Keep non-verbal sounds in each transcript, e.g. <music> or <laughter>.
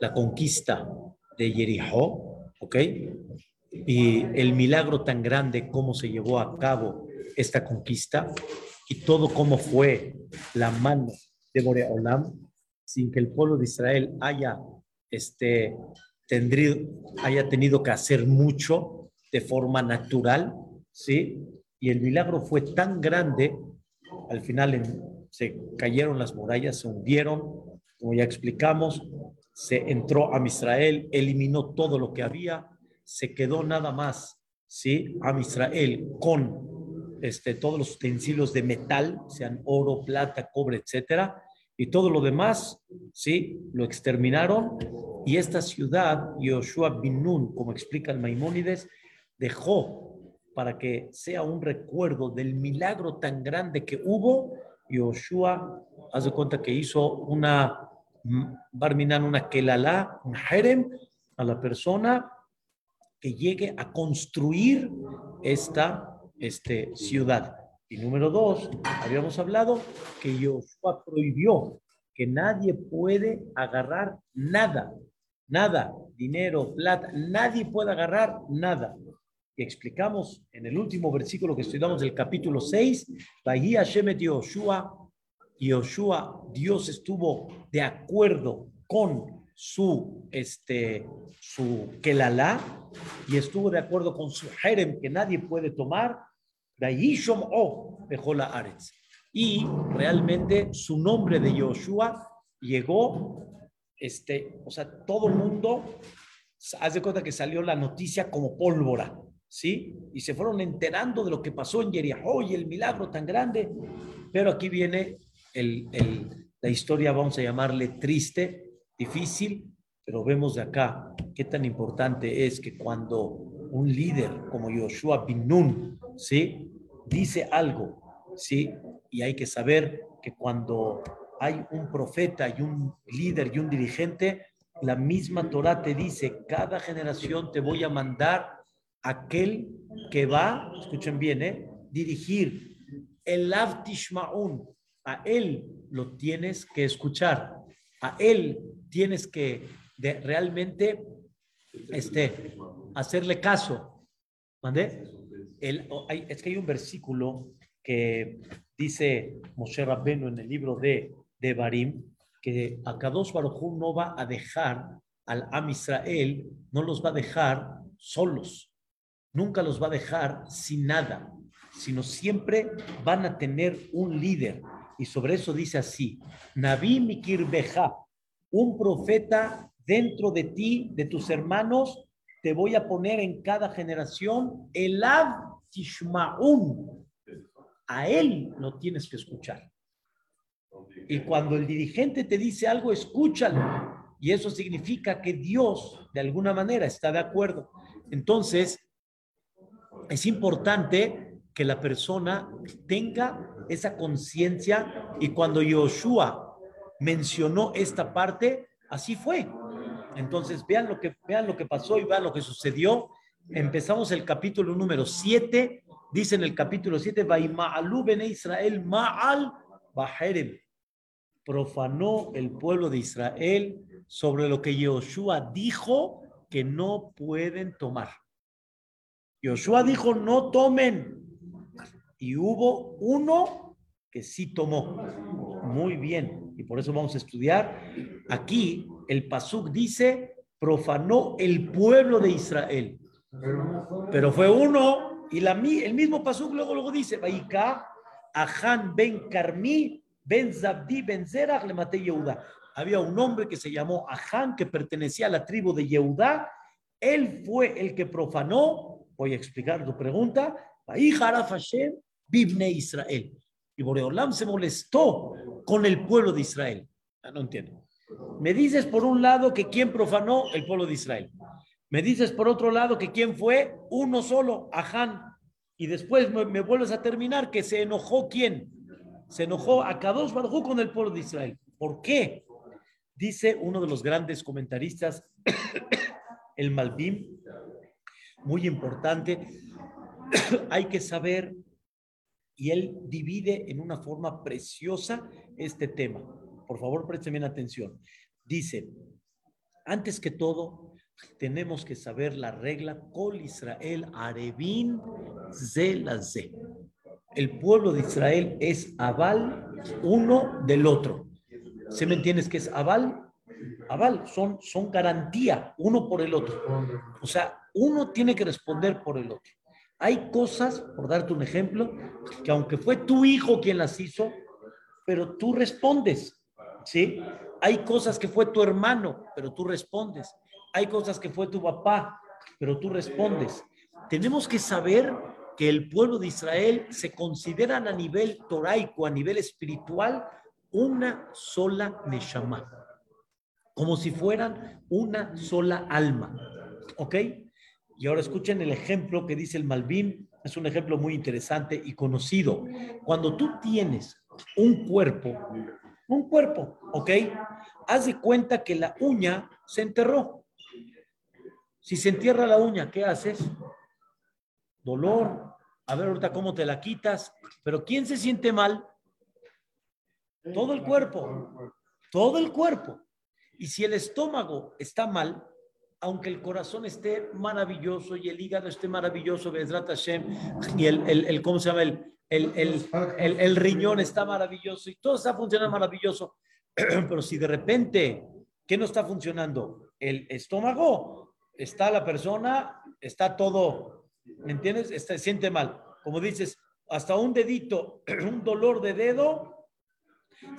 la conquista de Jericó, ¿ok? Y el milagro tan grande, cómo se llevó a cabo esta conquista y todo cómo fue la mano de Boreolam, sin que el pueblo de Israel haya, este, tendrido, haya tenido que hacer mucho de forma natural, ¿sí? Y el milagro fue tan grande, al final se cayeron las murallas, se hundieron, como ya explicamos, se entró a Israel, eliminó todo lo que había, se quedó nada más, ¿sí? A Israel con este, todos los utensilios de metal, sean oro, plata, cobre, etcétera, y todo lo demás, ¿sí? Lo exterminaron y esta ciudad, Yoshua bin Nun, como explica el Maimónides, dejó para que sea un recuerdo del milagro tan grande que hubo. Yoshua, hace cuenta que hizo una Barminan una kelalá, un harem a la persona que llegue a construir esta este, ciudad. Y número dos, habíamos hablado que Yoshua prohibió que nadie puede agarrar nada, nada, dinero, plata, nadie puede agarrar nada. Y explicamos en el último versículo que estudiamos del capítulo 6, Bahía Shemet Yoshua Yoshua, Dios estuvo de acuerdo con su, este, su Kelalá y estuvo de acuerdo con su Jerem que nadie puede tomar. Y realmente su nombre de Yoshua llegó, este, o sea, todo el mundo, haz de cuenta que salió la noticia como pólvora, ¿sí? Y se fueron enterando de lo que pasó en Jericó y el milagro tan grande. Pero aquí viene la historia, vamos a llamarle triste, difícil, pero vemos de acá qué tan importante es que cuando un líder como Joshua Bin Nun, ¿sí? Dice algo, ¿sí? Y hay que saber que cuando hay un profeta y un líder y un dirigente, la misma Torah te dice, cada generación te voy a mandar aquel que va, escuchen bien, ¿eh? dirigir el Avtishmaun, a él lo tienes que escuchar, a él tienes que realmente este, hacerle caso. ¿Mande? es que hay un versículo que dice Moshe Rabbenu en el libro de, de Barim, que Akadosh Baruj no va a dejar al Am Israel, no los va a dejar solos, nunca los va a dejar sin nada, sino siempre van a tener un líder, y sobre eso dice así, Nabi Mikir Beja, un profeta dentro de ti, de tus hermanos, te voy a poner en cada generación el Tishmaun. A él lo tienes que escuchar. Y cuando el dirigente te dice algo, escúchalo. Y eso significa que Dios, de alguna manera, está de acuerdo. Entonces, es importante que la persona tenga esa conciencia y cuando Yoshua mencionó esta parte, así fue. Entonces, vean lo que, vean lo que pasó y vean lo que sucedió. Empezamos el capítulo número 7. Dice en el capítulo 7, Vaima'alu bene Israel ma'al baherem. Profanó el pueblo de Israel sobre lo que Yoshua dijo que no pueden tomar. Yoshua dijo, no tomen y hubo uno que sí tomó. Muy bien, y por eso vamos a estudiar. Aquí el Pasuk dice, profanó el pueblo de Israel. Pero fue uno, y la, el mismo Pasuk luego, luego dice, Baika, Ahan ben Carmi, ben Zabdi, ben Zerach, le maté Yehuda. Había un hombre que se llamó Ahan, que pertenecía a la tribu de Yehuda. Él fue el que profanó, voy a explicar tu pregunta, Baija Hashem, Bibne Israel. Y Boreolam se molestó con el pueblo de Israel. Ah, no entiendo. Me dices por un lado que quién profanó el pueblo de Israel. Me dices por otro lado que quién fue uno solo, Aján. Y después me, vuelves a terminar que se enojó quién. Se enojó a Kadosh Baruj con el pueblo de Israel. ¿Por qué? Dice uno de los grandes comentaristas, <coughs> el Malbim, muy importante. <coughs> Hay que saber y él divide en una forma preciosa este tema. Por favor, presten bien atención. Dice, Antes que todo, tenemos que saber la regla Kol Israel Arevin Zelazé. El pueblo de Israel es aval uno del otro. ¿Se me entiendes que es aval? Aval, son, son garantía uno por el otro. O sea, uno tiene que responder por el otro. Hay cosas, por darte un ejemplo, que aunque fue tu hijo quien las hizo, pero tú respondes, ¿sí? Hay cosas que fue tu hermano, pero tú respondes. Hay cosas que fue tu papá, pero tú respondes. Tenemos que saber que el pueblo de Israel se consideran a nivel toraico, a nivel espiritual, una sola Neshama, como si fueran una sola alma. ¿Ok? Y ahora escuchen el ejemplo que dice el Malvin, es un ejemplo muy interesante y conocido. Cuando tú tienes un cuerpo, un cuerpo, ¿ok? Haz de cuenta que la uña se enterró. Si se entierra la uña, ¿qué haces? Dolor. A ver ahorita cómo te la quitas. Pero ¿quién se siente mal? Todo el cuerpo. Todo el cuerpo. Y si el estómago está mal, aunque el corazón esté maravilloso y el hígado esté maravilloso, y el, el, el, ¿cómo se llama? El, el, riñón está maravilloso y todo está funcionando maravilloso, <clears throat> pero si de repente, ¿qué no está funcionando? El estómago, está la persona, está todo, ¿me entiendes? Está, siente mal. Como dices, hasta un dedito, <clears throat> un dolor de dedo,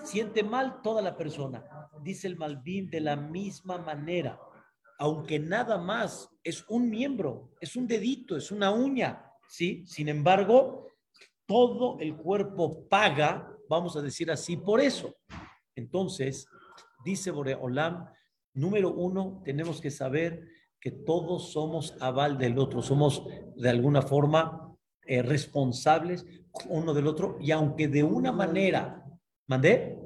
siente mal toda la persona. Dice el Malvin de la misma manera aunque nada más es un miembro, es un dedito, es una uña, ¿sí? Sin embargo, todo el cuerpo paga, vamos a decir así, por eso. Entonces, dice Boreolam, número uno, tenemos que saber que todos somos aval del otro, somos de alguna forma eh, responsables uno del otro, y aunque de una manera, mandé,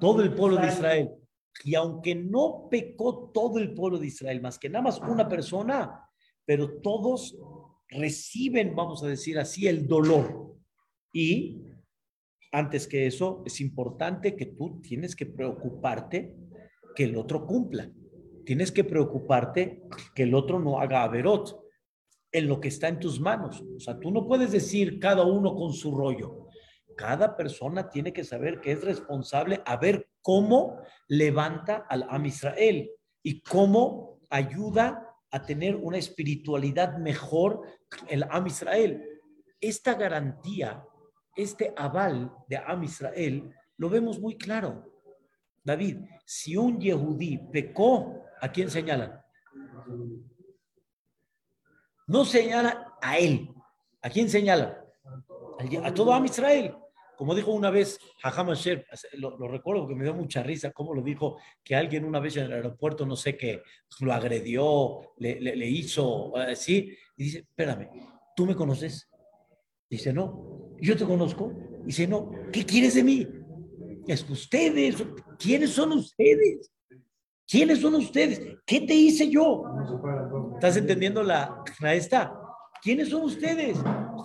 todo el pueblo de Israel y aunque no pecó todo el pueblo de Israel, más que nada más una persona, pero todos reciben, vamos a decir así, el dolor. Y antes que eso, es importante que tú tienes que preocuparte que el otro cumpla. Tienes que preocuparte que el otro no haga averot en lo que está en tus manos. O sea, tú no puedes decir cada uno con su rollo cada persona tiene que saber que es responsable a ver cómo levanta al Am Israel y cómo ayuda a tener una espiritualidad mejor el Am Israel. Esta garantía, este aval de Am Israel, lo vemos muy claro. David, si un Yehudí pecó, ¿a quién señalan? No señala a él. ¿A quién señala? A todo Am Israel. Como dijo una vez Hajam Asher, lo, recuerdo porque me dio mucha risa, cómo lo dijo, que alguien una vez en el aeropuerto, no sé qué, lo agredió, le, le, hizo así, y dice, espérame, ¿tú me conoces? Dice, no, yo te conozco. Dice, no, ¿qué quieres de mí? Es ustedes, ¿quiénes son ustedes? ¿Quiénes son ustedes? ¿Qué te hice yo? ¿Estás entendiendo la, la esta? ¿Quiénes son ustedes?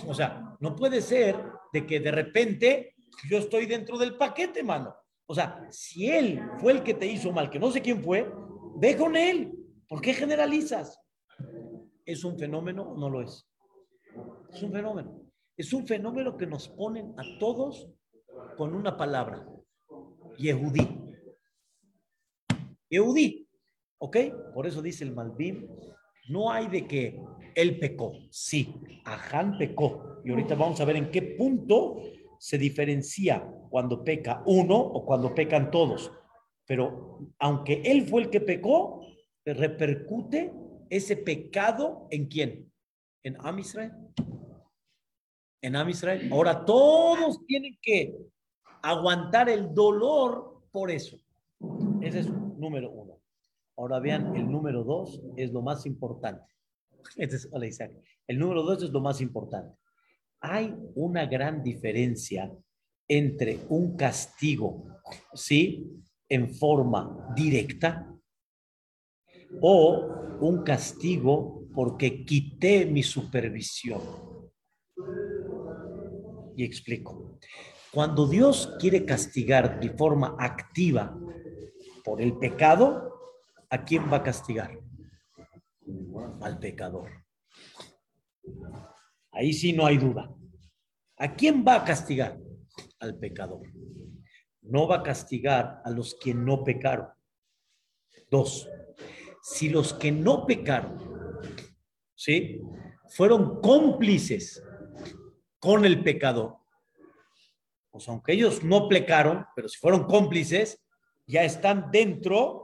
O sea, no puede ser de que de repente yo estoy dentro del paquete, mano. O sea, si él fue el que te hizo mal, que no sé quién fue, ve con él. ¿Por qué generalizas? ¿Es un fenómeno o no lo es? Es un fenómeno. Es un fenómeno que nos ponen a todos con una palabra. Yehudí. Yehudí. ¿Ok? Por eso dice el Malvin, no hay de que él pecó. Sí, Aján pecó. Y ahorita vamos a ver en qué punto se diferencia cuando peca uno o cuando pecan todos. Pero aunque él fue el que pecó, repercute ese pecado en quién? En Am Israel. En Am Israel. Ahora todos tienen que aguantar el dolor por eso. Ese es número uno. Ahora vean, el número dos es lo más importante. Este es, hola Isaac. El número dos es lo más importante. Hay una gran diferencia entre un castigo, ¿sí? En forma directa o un castigo porque quité mi supervisión. Y explico. Cuando Dios quiere castigar de forma activa por el pecado, ¿a quién va a castigar? Al pecador. Ahí sí no hay duda. ¿A quién va a castigar? Al pecador. No va a castigar a los que no pecaron. Dos, si los que no pecaron, ¿sí? Fueron cómplices con el pecador. Pues aunque ellos no pecaron, pero si fueron cómplices, ya están dentro,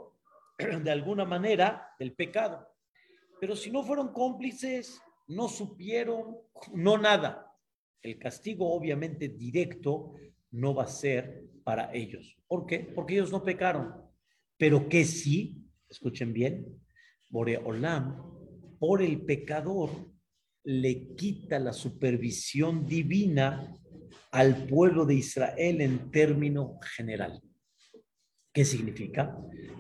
<clears throat> de alguna manera, del pecado. Pero si no fueron cómplices, no supieron, no nada. El castigo obviamente directo no va a ser para ellos. ¿Por qué? Porque ellos no pecaron. Pero que sí, escuchen bien, Boreolam, por el pecador, le quita la supervisión divina al pueblo de Israel en término general. ¿Qué significa?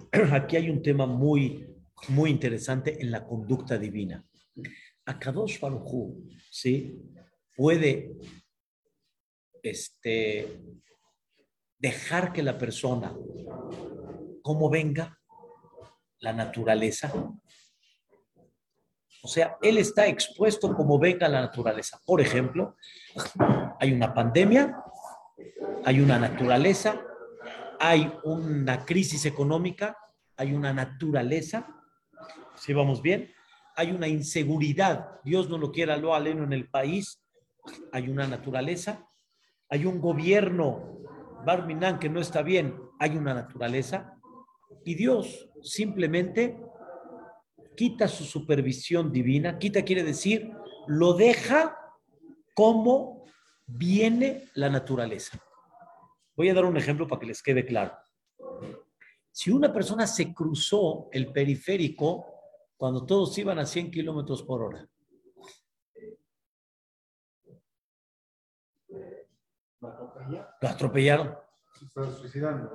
<clears throat> Aquí hay un tema muy, muy interesante en la conducta divina. Akadosh Baruj ¿sí? Puede este, dejar que la persona, como venga, la naturaleza. O sea, él está expuesto como venga la naturaleza. Por ejemplo, hay una pandemia, hay una naturaleza, hay una crisis económica, hay una naturaleza. Si vamos bien, hay una inseguridad, Dios no lo quiera, lo aleno en el país, hay una naturaleza, hay un gobierno, Barminan, que no está bien, hay una naturaleza, y Dios simplemente quita su supervisión divina, quita quiere decir, lo deja como viene la naturaleza. Voy a dar un ejemplo para que les quede claro. Si una persona se cruzó el periférico cuando todos iban a 100 kilómetros por hora. Lo atropellaron. Se está suicidando.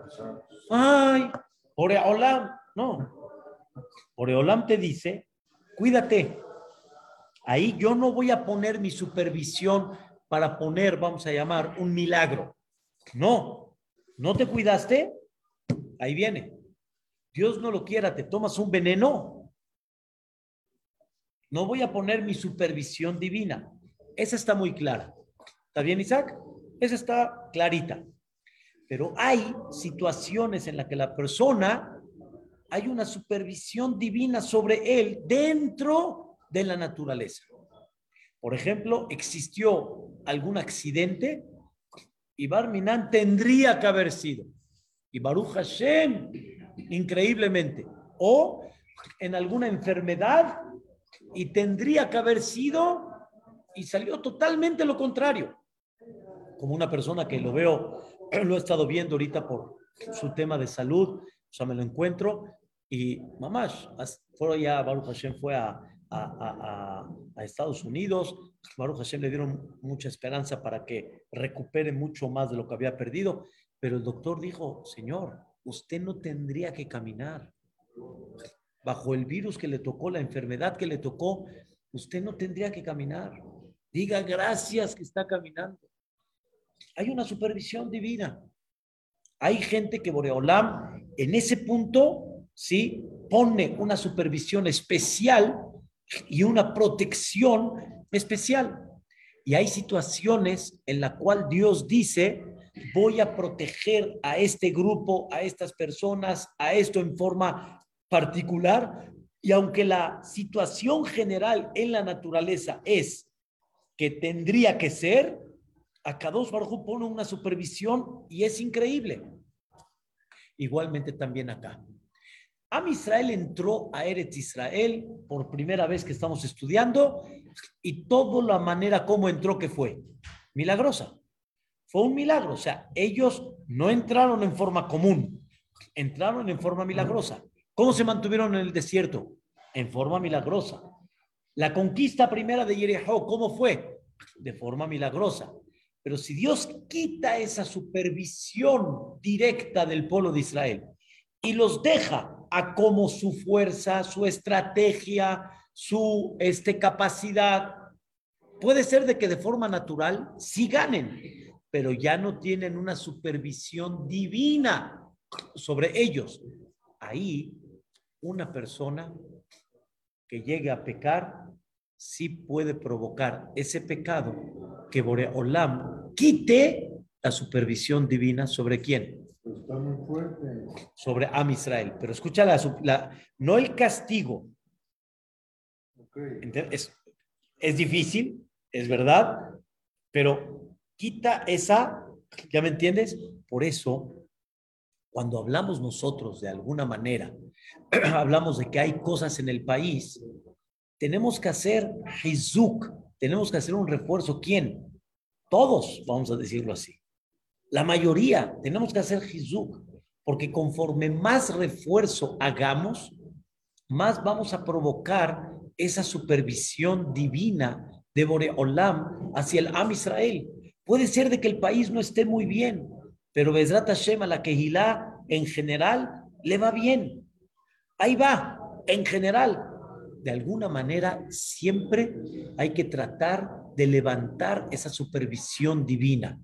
Ay, Oreolam, no. Oreolam te dice, cuídate. Ahí yo no voy a poner mi supervisión para poner, vamos a llamar, un milagro. No, no te cuidaste, ahí viene. Dios no lo quiera, te tomas un veneno, no voy a poner mi supervisión divina. Esa está muy clara. ¿Está bien, Isaac? Esa está clarita. Pero hay situaciones en las que la persona hay una supervisión divina sobre él dentro de la naturaleza. Por ejemplo, existió algún accidente y Barminan tendría que haber sido. Y Baruch Hashem, increíblemente. O en alguna enfermedad y tendría que haber sido y salió totalmente lo contrario. Como una persona que lo veo, <clears throat> lo he estado viendo ahorita por su tema de salud, o sea, me lo encuentro y mamás, fue ya, Baruch Hashem fue a, a, a, Estados Unidos, Baruch Hashem le dieron mucha esperanza para que recupere mucho más de lo que había perdido, pero el doctor dijo, señor, usted no tendría que caminar bajo el virus que le tocó, la enfermedad que le tocó, usted no tendría que caminar. Diga gracias que está caminando. Hay una supervisión divina. Hay gente que Boreolam en ese punto, ¿sí? Pone una supervisión especial y una protección especial. Y hay situaciones en la cual Dios dice, voy a proteger a este grupo, a estas personas, a esto en forma particular y aunque la situación general en la naturaleza es que tendría que ser, acá dos Baruj pone una supervisión y es increíble. Igualmente también acá. Am Israel entró a Eretz Israel por primera vez que estamos estudiando y toda la manera como entró que fue milagrosa. Fue un milagro, o sea, ellos no entraron en forma común, entraron en forma milagrosa. ¿Cómo se mantuvieron en el desierto? En forma milagrosa. La conquista primera de Jericó, ¿cómo fue? De forma milagrosa. Pero si Dios quita esa supervisión directa del pueblo de Israel y los deja a como su fuerza, su estrategia, su este, capacidad, puede ser de que de forma natural sí ganen, pero ya no tienen una supervisión divina sobre ellos. Ahí una persona que llegue a pecar sí puede provocar ese pecado que Boreolam quite la supervisión divina sobre quién? Está muy fuerte. Sobre Am Israel. Pero escucha la, no el castigo. Es, es difícil, es verdad, pero quita esa, ¿ya me entiendes? Por eso, cuando hablamos nosotros de alguna manera, <clears throat> hablamos de que hay cosas en el país, tenemos que hacer hizuk, tenemos que hacer un refuerzo. ¿Quién? Todos, vamos a decirlo así. La mayoría tenemos que hacer hizuk, porque conforme más refuerzo hagamos, más vamos a provocar esa supervisión divina de Boreolam hacia el Am Israel. Puede ser de que el país no esté muy bien, pero Bezrat Hashem a la Kehilá en general le va bien. Ahí va, en general. De alguna manera, siempre hay que tratar de levantar esa supervisión divina.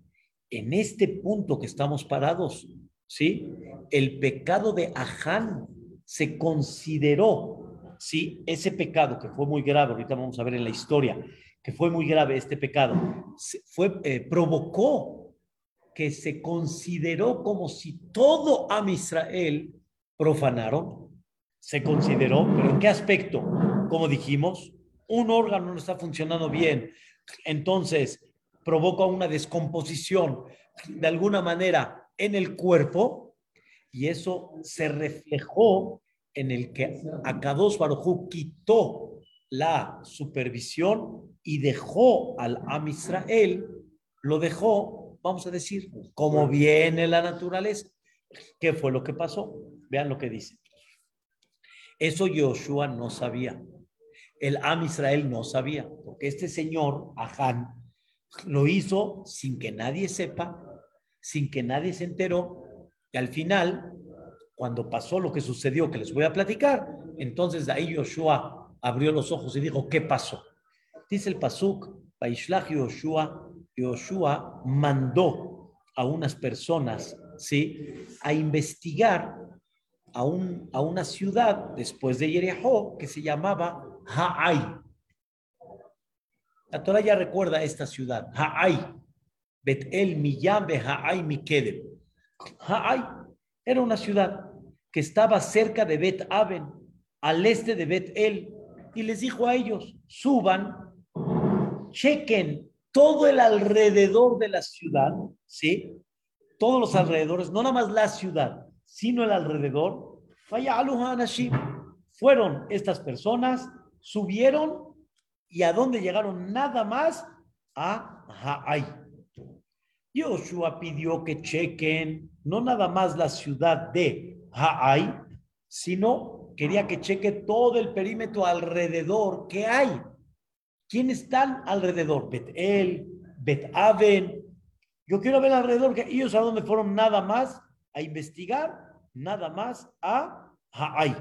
En este punto que estamos parados, ¿sí? El pecado de Aján se consideró, ¿sí? Ese pecado que fue muy grave, ahorita vamos a ver en la historia, que fue muy grave este pecado, fue, eh, provocó que se consideró como si todo a Israel profanaron, se consideró, pero ¿en qué aspecto? Como dijimos, un órgano no está funcionando bien, entonces provoca una descomposición de alguna manera en el cuerpo y eso se reflejó en el que Akados Baruj quitó la supervisión y dejó al Am Israel, lo dejó, vamos a decir, como viene la naturaleza. ¿Qué fue lo que pasó? Vean lo que dice. Eso Joshua no sabía. El Am Israel no sabía, porque este señor, Aján, lo hizo sin que nadie sepa, sin que nadie se enteró, y al final, cuando pasó lo que sucedió, que les voy a platicar, entonces ahí Joshua abrió los ojos y dijo, ¿qué pasó? Dice el Pasuk, Baishlach Yoshua, Yoshua mandó a unas personas, ¿sí? A investigar a, un, a una ciudad después de Jericó que se llamaba Ha'ai. La Torah ya recuerda esta ciudad, Ha'ai. Bet El Miyam Ha'ai Mikedem. Ha'ai era una ciudad que estaba cerca de Bet Aven, al este de Bet El, y les dijo a ellos, suban chequen todo el alrededor de la ciudad, ¿sí? Todos los alrededores, no nada más la ciudad, sino el alrededor. Fueron estas personas, subieron y a dónde llegaron nada más a Ha'ai. Yoshua pidió que chequen no nada más la ciudad de Ha'ai, sino quería que cheque todo el perímetro alrededor que hay. ¿Quiénes están alrededor? Bet-El, Bet-Aven. Yo quiero ver alrededor que ellos a dónde fueron nada más a investigar, nada más a Ha'ai.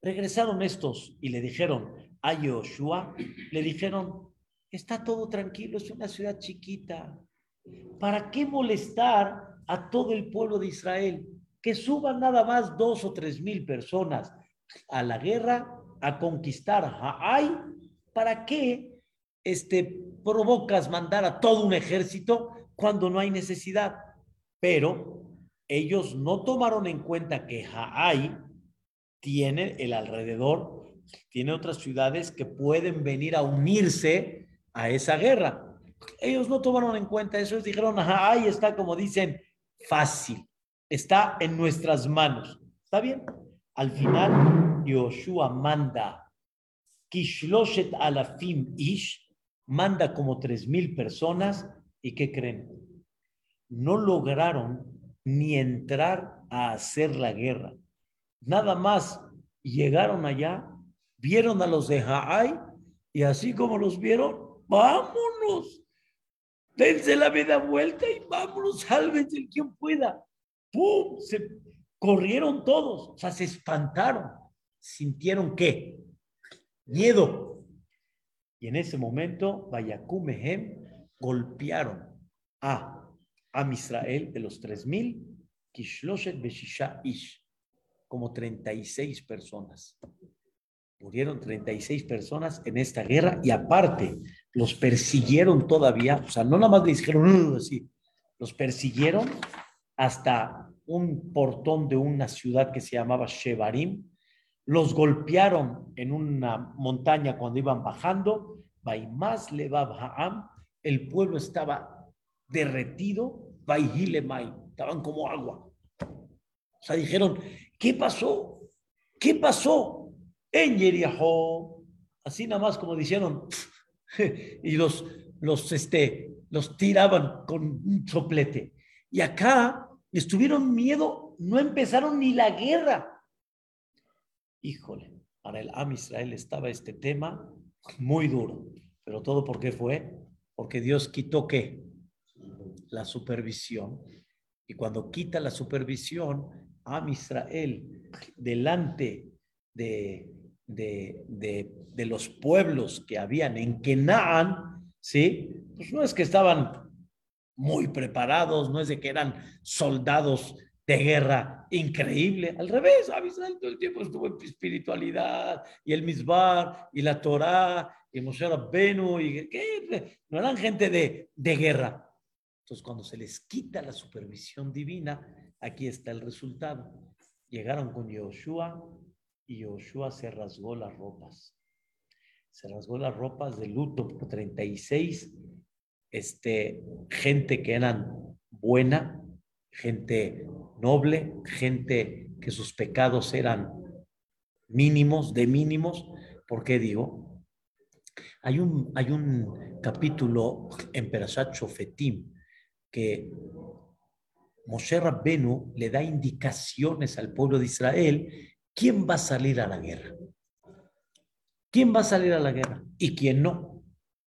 Regresaron estos y le dijeron a Yoshua, le dijeron, está todo tranquilo, es una ciudad chiquita. ¿Para qué molestar a todo el pueblo de Israel? Que suban nada más dos o tres mil personas a la guerra, a conquistar Ha'ai ¿para qué este, provocas mandar a todo un ejército cuando no hay necesidad? Pero ellos no tomaron en cuenta que Ha'ai tiene el alrededor, tiene otras ciudades que pueden venir a unirse a esa guerra. Ellos no tomaron en cuenta eso, dijeron, Ha'ai está, como dicen, fácil, está en nuestras manos. ¿Está bien? Al final, Yoshua manda Kishloshet Alafim Ish manda como tres mil personas y ¿qué creen? No lograron ni entrar a hacer la guerra. Nada más llegaron allá, vieron a los de Ha'ai y así como los vieron, vámonos. Dense la vida vuelta y vámonos, sálvense el quien pueda. ¡Pum! Se corrieron todos, o sea, se espantaron. Sintieron que miedo. Y en ese momento, Vayakumehem golpearon a, a Israel de los 3000, Kishloshet Beshisha Ish, como 36 personas. Murieron 36 personas en esta guerra y aparte los persiguieron todavía, o sea, no nada más le dijeron así, los persiguieron hasta un portón de una ciudad que se llamaba Shevarim, los golpearon en una montaña cuando iban bajando, más el pueblo estaba derretido, estaban como agua. O sea, dijeron, ¿qué pasó? ¿Qué pasó? En Yeriajo, así nada más como dijeron, <laughs> y los, los, este, los tiraban con un soplete. Y acá estuvieron miedo, no empezaron ni la guerra. Híjole, para el Am Israel estaba este tema muy duro. Pero todo por qué fue? Porque Dios quitó qué? La supervisión. Y cuando quita la supervisión, a Israel, delante de, de, de, los pueblos que habían en Kenaán, ¿sí? Pues no es que estaban muy preparados, no es de que eran soldados de guerra increíble. Al revés, Israel todo el tiempo estuvo en espiritualidad y el Misbar y la Torá y Moshe Rabbenu y ¿qué? no eran gente de, de guerra. Entonces, cuando se les quita la supervisión divina, aquí está el resultado. Llegaron con Yoshua y Yoshua se rasgó las ropas. Se rasgó las ropas de luto por 36 este, gente que eran buena, gente noble, gente que sus pecados eran mínimos, de mínimos. ¿Por qué digo? Hay un, hay un capítulo en Perashat Shofetim que Moshe Rabbenu le da indicaciones al pueblo de Israel quién va a salir a la guerra. ¿Quién va a salir a la guerra y quién no?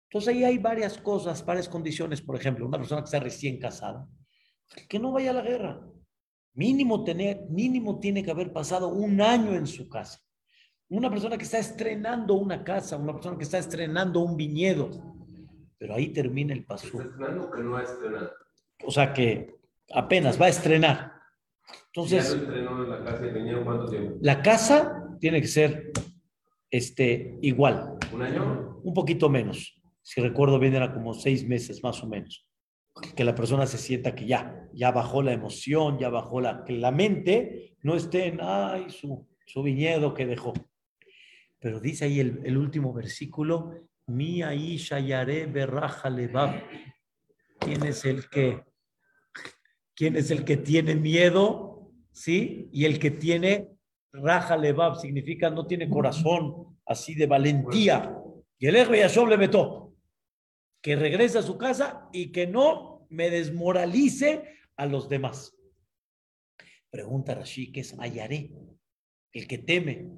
Entonces ahí hay varias cosas, varias condiciones. Por ejemplo, una persona que está recién casada, que no vaya a la guerra. Mínimo, tener, mínimo tiene que haber pasado un año en su casa. Una persona que está estrenando una casa, una persona que está estrenando un viñedo. Pero ahí termina el paso. ¿Estrenando que no ha estrenado? O sea que apenas va a estrenar. Entonces, la casa cuánto tiempo? La casa tiene que ser este, igual. ¿Un año? Un poquito menos. Si recuerdo bien, era como seis meses más o menos. Que la persona se sienta que ya, ya bajó la emoción, ya bajó la, que la mente no esté en, ay, su, su viñedo que dejó. Pero dice ahí el, el último versículo, mi Isha Yare Berraja Lebab. ¿Quién es el que ¿Quién es el que tiene miedo? ¿Sí? Y el que tiene raja levab significa no tiene corazón así de valentía. Y el Ejbe Yashov le metó. Que regrese a su casa y que no me desmoralice a los demás. Pregunta Rashi, ¿qué es Ayaré? El que teme.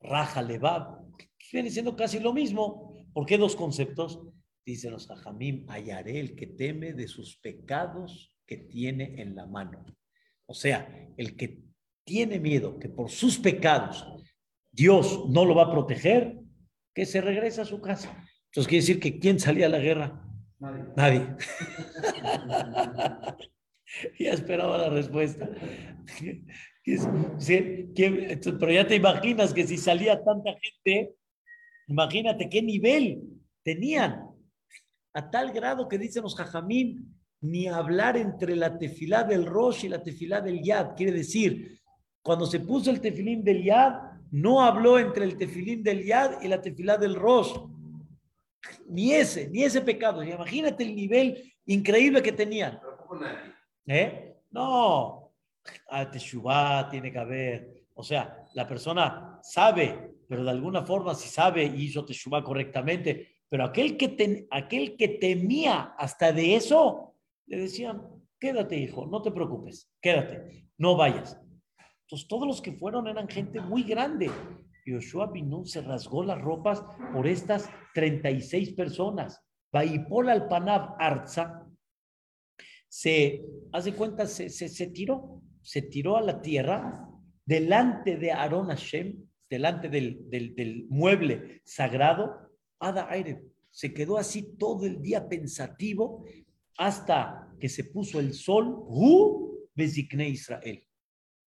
Raja levab. Viene siendo casi lo mismo. ¿Por qué dos conceptos? Dicen los Ajamim, Ayaré, el que teme de sus pecados que tiene en la mano. O sea, el que tiene miedo que por sus pecados Dios no lo va a proteger, que se regresa a su casa. Entonces quiere decir que ¿quién salía a la guerra? Nadie. Nadie. <laughs> <laughs> ya esperaba la respuesta. <laughs> Pero ya te imaginas que si salía tanta gente, imagínate qué nivel tenían. A tal grado que dicen los jajamín, ni hablar entre la tefilá del Rosh y la tefilá del Yad. Quiere decir, cuando se puso el tefilín del Yad, no habló entre el tefilín del Yad y la tefilá del Rosh. Ni ese, ni ese pecado. Imagínate el nivel increíble que tenían. ¿Eh? No, a Teshuvah tiene que haber. O sea, la persona sabe, pero de alguna forma si sabe y hizo Teshuvah correctamente, pero aquel que, aquel que temía hasta de eso, le decían, quédate hijo, no te preocupes, quédate, no vayas. Entonces todos los que fueron eran gente muy grande. Yoshua Binun se rasgó las ropas por estas 36 personas. Baipol al Panav Arza se, hace cuenta, se, se, tiró, se tiró a la tierra delante de Aaron Hashem, delante del, del, del mueble sagrado, Ada Aire. Se quedó así todo el día pensativo hasta que se puso el sol, Hu Bezikne Israel.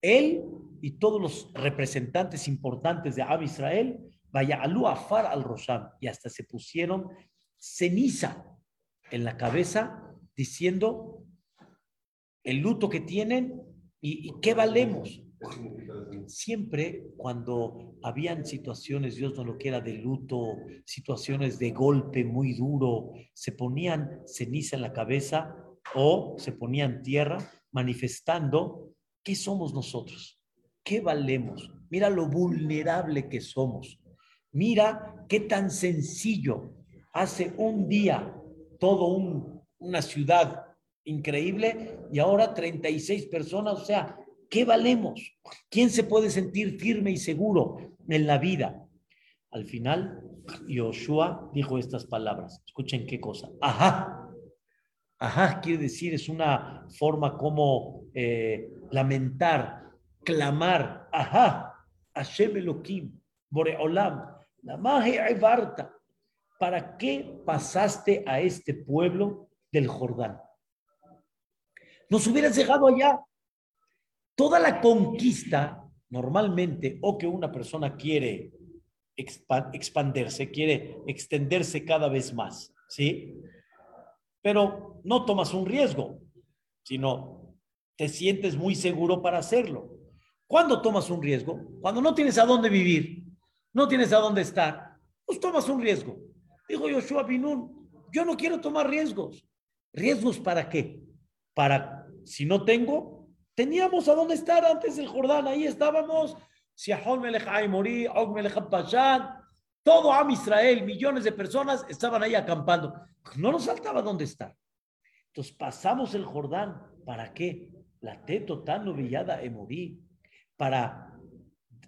él y todos los representantes importantes de Ab Israel, vaya alú afar al Rosham, y hasta se pusieron ceniza en la cabeza diciendo el luto que tienen y, y qué valemos. Siempre cuando habían situaciones, Dios no lo quiera, de luto, situaciones de golpe muy duro, se ponían ceniza en la cabeza o se ponían tierra manifestando qué somos nosotros, qué valemos. Mira lo vulnerable que somos. Mira qué tan sencillo hace un día todo una ciudad increíble y ahora 36 personas, o sea, ¿qué valemos? ¿Quién se puede sentir firme y seguro en la vida? Al final, Yoshua dijo estas palabras. Escuchen qué cosa. Ajá. Ajá quiere decir, es una forma como eh, lamentar, clamar. Ajá. Hashem Elohim, Boreolam, Namaje Barta. ¿Para qué pasaste a este pueblo del Jordán? Nos hubieras dejado allá. Toda la conquista, normalmente, o que una persona quiere expandirse, quiere extenderse cada vez más, ¿sí? Pero no tomas un riesgo, sino te sientes muy seguro para hacerlo. ¿Cuándo tomas un riesgo? Cuando no tienes a dónde vivir, no tienes a dónde estar, pues tomas un riesgo. Dijo Yoshua Binun, yo no quiero tomar riesgos. ¿Riesgos para qué? Para, si no tengo, Teníamos a dónde estar antes del Jordán, ahí estábamos. Todo Am Israel, millones de personas estaban ahí acampando. No nos faltaba dónde estar. Entonces pasamos el Jordán. ¿Para qué? La teto tan novillada Emorí. Para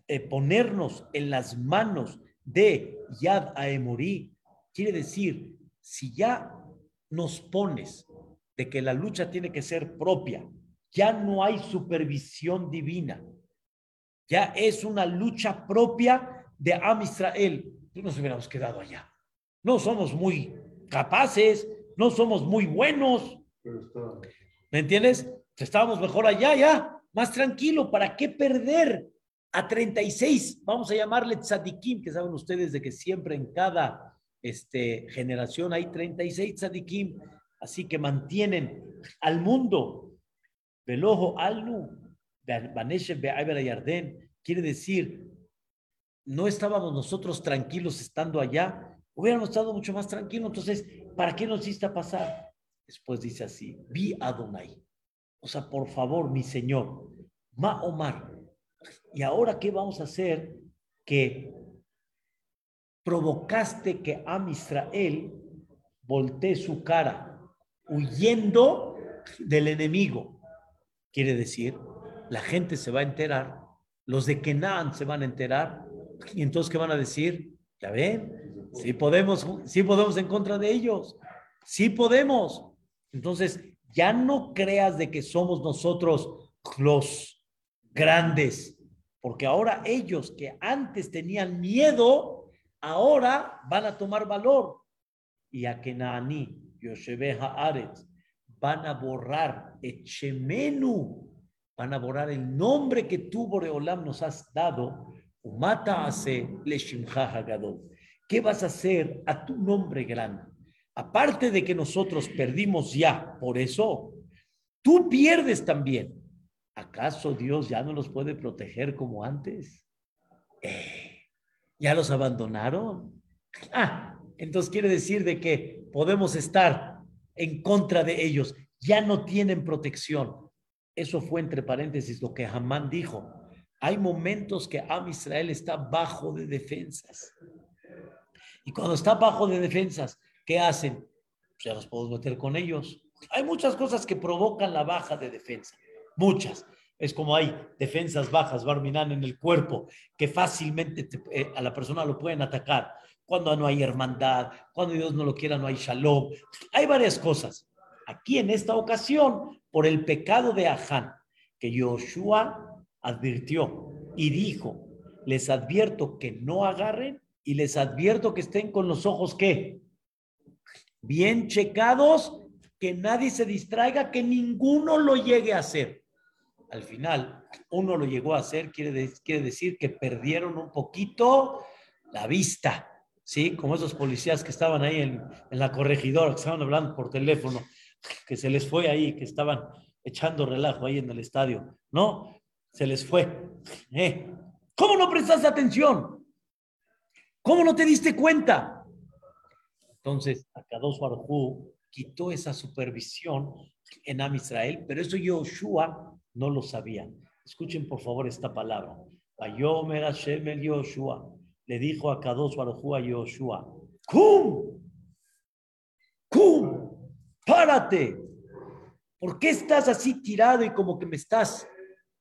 eh, ponernos en las manos de Yad a Emorí. Quiere decir, si ya nos pones de que la lucha tiene que ser propia, ya no hay supervisión divina. Ya es una lucha propia de Am Israel. Nos hubiéramos quedado allá. No somos muy capaces, no somos muy buenos. ¿Me entiendes? Estábamos mejor allá, ya, más tranquilo. ¿Para qué perder a 36? Vamos a llamarle tzadikim, que saben ustedes de que siempre en cada este, generación hay 36 tzadikim. Así que mantienen al mundo Velojo alnu, Yarden, quiere decir, no estábamos nosotros tranquilos estando allá, hubiéramos estado mucho más tranquilos. Entonces, ¿para qué nos hiciste pasar? Después dice así, vi Adonai. O sea, por favor, mi Señor, Ma Omar. ¿Y ahora qué vamos a hacer? Que provocaste que Am Israel voltee su cara, huyendo del enemigo. Quiere decir, la gente se va a enterar, los de Kenan se van a enterar, y entonces, ¿qué van a decir? Ya ven, sí podemos, sí podemos en contra de ellos, sí podemos. Entonces, ya no creas de que somos nosotros los grandes, porque ahora ellos que antes tenían miedo, ahora van a tomar valor. Y a Kenaní, Yoshebeha Haaretz, van a borrar Echemenu, van a borrar el nombre que tú, Boreolam, nos has dado, Umata hace ¿Qué vas a hacer a tu nombre grande? Aparte de que nosotros perdimos ya, por eso, tú pierdes también. ¿Acaso Dios ya no los puede proteger como antes? Eh, ¿Ya los abandonaron? Ah, entonces quiere decir de que podemos estar en contra de ellos. Ya no tienen protección. Eso fue entre paréntesis lo que Hamán dijo. Hay momentos que Am Israel está bajo de defensas. Y cuando está bajo de defensas, ¿qué hacen? Pues ya nos podemos meter con ellos. Hay muchas cosas que provocan la baja de defensa. Muchas. Es como hay defensas bajas, Barminan, en el cuerpo, que fácilmente eh, a la persona lo pueden atacar cuando no hay hermandad, cuando Dios no lo quiera, no hay shalom. Hay varias cosas. Aquí en esta ocasión, por el pecado de Ahán, que Joshua advirtió y dijo, les advierto que no agarren y les advierto que estén con los ojos que bien checados, que nadie se distraiga, que ninguno lo llegue a hacer. al final uno lo llegó a hacer, quiere decir que perdieron un poquito la vista, ¿sí? Como esos policías que estaban ahí en, la corregidora, que estaban hablando por teléfono, que se les fue ahí, que estaban echando relajo ahí en el estadio. No, se les fue. ¿Eh? ¿Cómo no prestaste atención? ¿Cómo no te diste cuenta? Entonces, Akadosh Baruj quitó esa supervisión en Am Israel, pero eso Yoshua no lo sabía. Escuchen por favor esta palabra. Yoshua. Le dijo a Kadosh Baruj a Yoshua, ¡Cum! ¡Cum! ¡Párate! ¿Por qué estás así tirado y como que me estás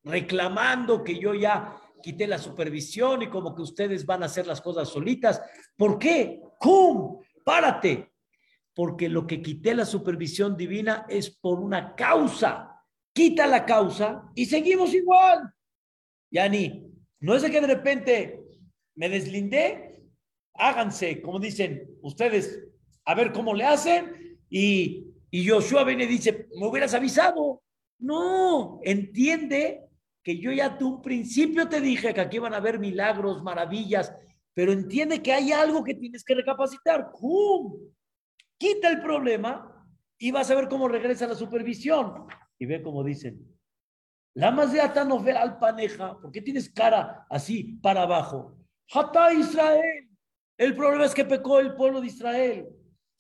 reclamando que yo ya quité la supervisión y como que ustedes van a hacer las cosas solitas? ¿Por qué? ¡Cum! ¡Párate! Porque lo que quité la supervisión divina es por una causa. Quita la causa y seguimos igual. Yani, no es de que de repente me deslindé, háganse, como dicen ustedes, a ver cómo le hacen y, y Joshua viene y dice, me hubieras avisado. No, entiende que yo ya de un principio te dije que aquí van a haber milagros, maravillas, pero entiende que hay algo que tienes que recapacitar. ¡Cum! Quita el problema y vas a ver cómo regresa la supervisión. Y ve como dicen, la más de no ver al paneja, ¿por qué tienes cara así para abajo? Hatá Israel. El problema es que pecó el pueblo de Israel.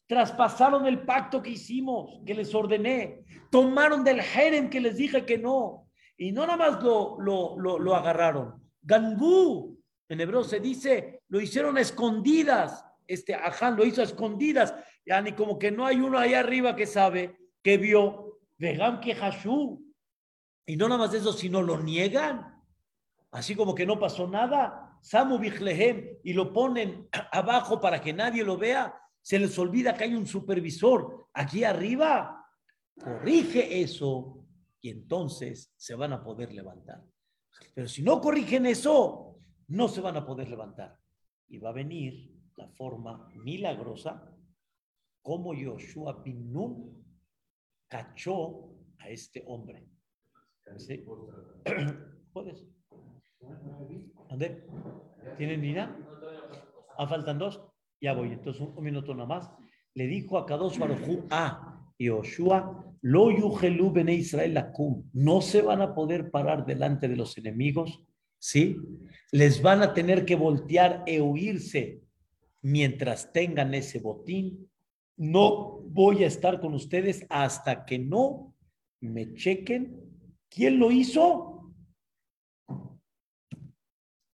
Traspasaron el pacto que hicimos, que les ordené. Tomaron del Jerem que les dije que no. Y no nada más lo, lo, lo, lo agarraron. Gandú, en hebreo se dice, lo hicieron a escondidas. Este Aján lo hizo a escondidas. Ya ni como que no hay uno ahí arriba que sabe, que vio. Vegan que Hashú. Y no nada más eso, sino lo niegan. Así como que no pasó nada. Samu Biclehem y lo ponen <clears throat> abajo para que nadie lo vea. Se les olvida que hay un supervisor aquí arriba. Corrige eso y entonces se van a poder levantar. Pero si no corrigen eso, no se van a poder levantar. Y va a venir la forma milagrosa como Yoshua bin Nun cachó a este hombre. ¿Sí? <clears throat> ¿Puedes? ¿Dónde? ¿Tienen nina? Ah, faltan dos. Ya voy, entonces un, un minuto nada más. Le dijo a Kadosh Barujú a Yoshua, lo bene Israel lakum. No se van a poder parar delante de los enemigos, ¿sí? Les van a tener que voltear e huirse mientras tengan ese botín. No voy a estar con ustedes hasta que no me chequen quién lo hizo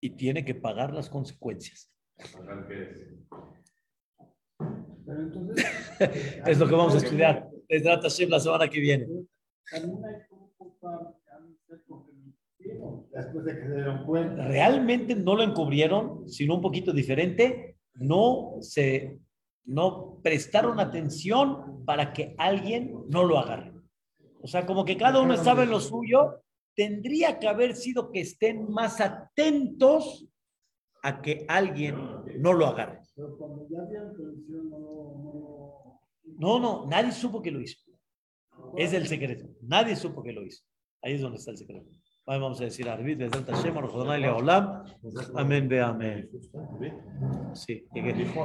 y tiene que pagar las consecuencias. Pero entonces, <laughs> Es lo que vamos a estudiar desde Hashem la semana que viene. después de que se dieron cuenta. Realmente no lo encubrieron, sino un poquito diferente. No se, no prestaron atención para que alguien no lo agarre. O sea, como que cada uno estaba en lo suyo, tendría que haber sido que estén más atentos a que alguien no lo agarre. No, no, nadie supo que lo hizo. Es el secreto. Nadie supo que lo hizo. Ahí es donde está el secreto. Ahí vamos a decir, Arbit, el Tashem, Olam, Amén, ve amén. Sí, llegué.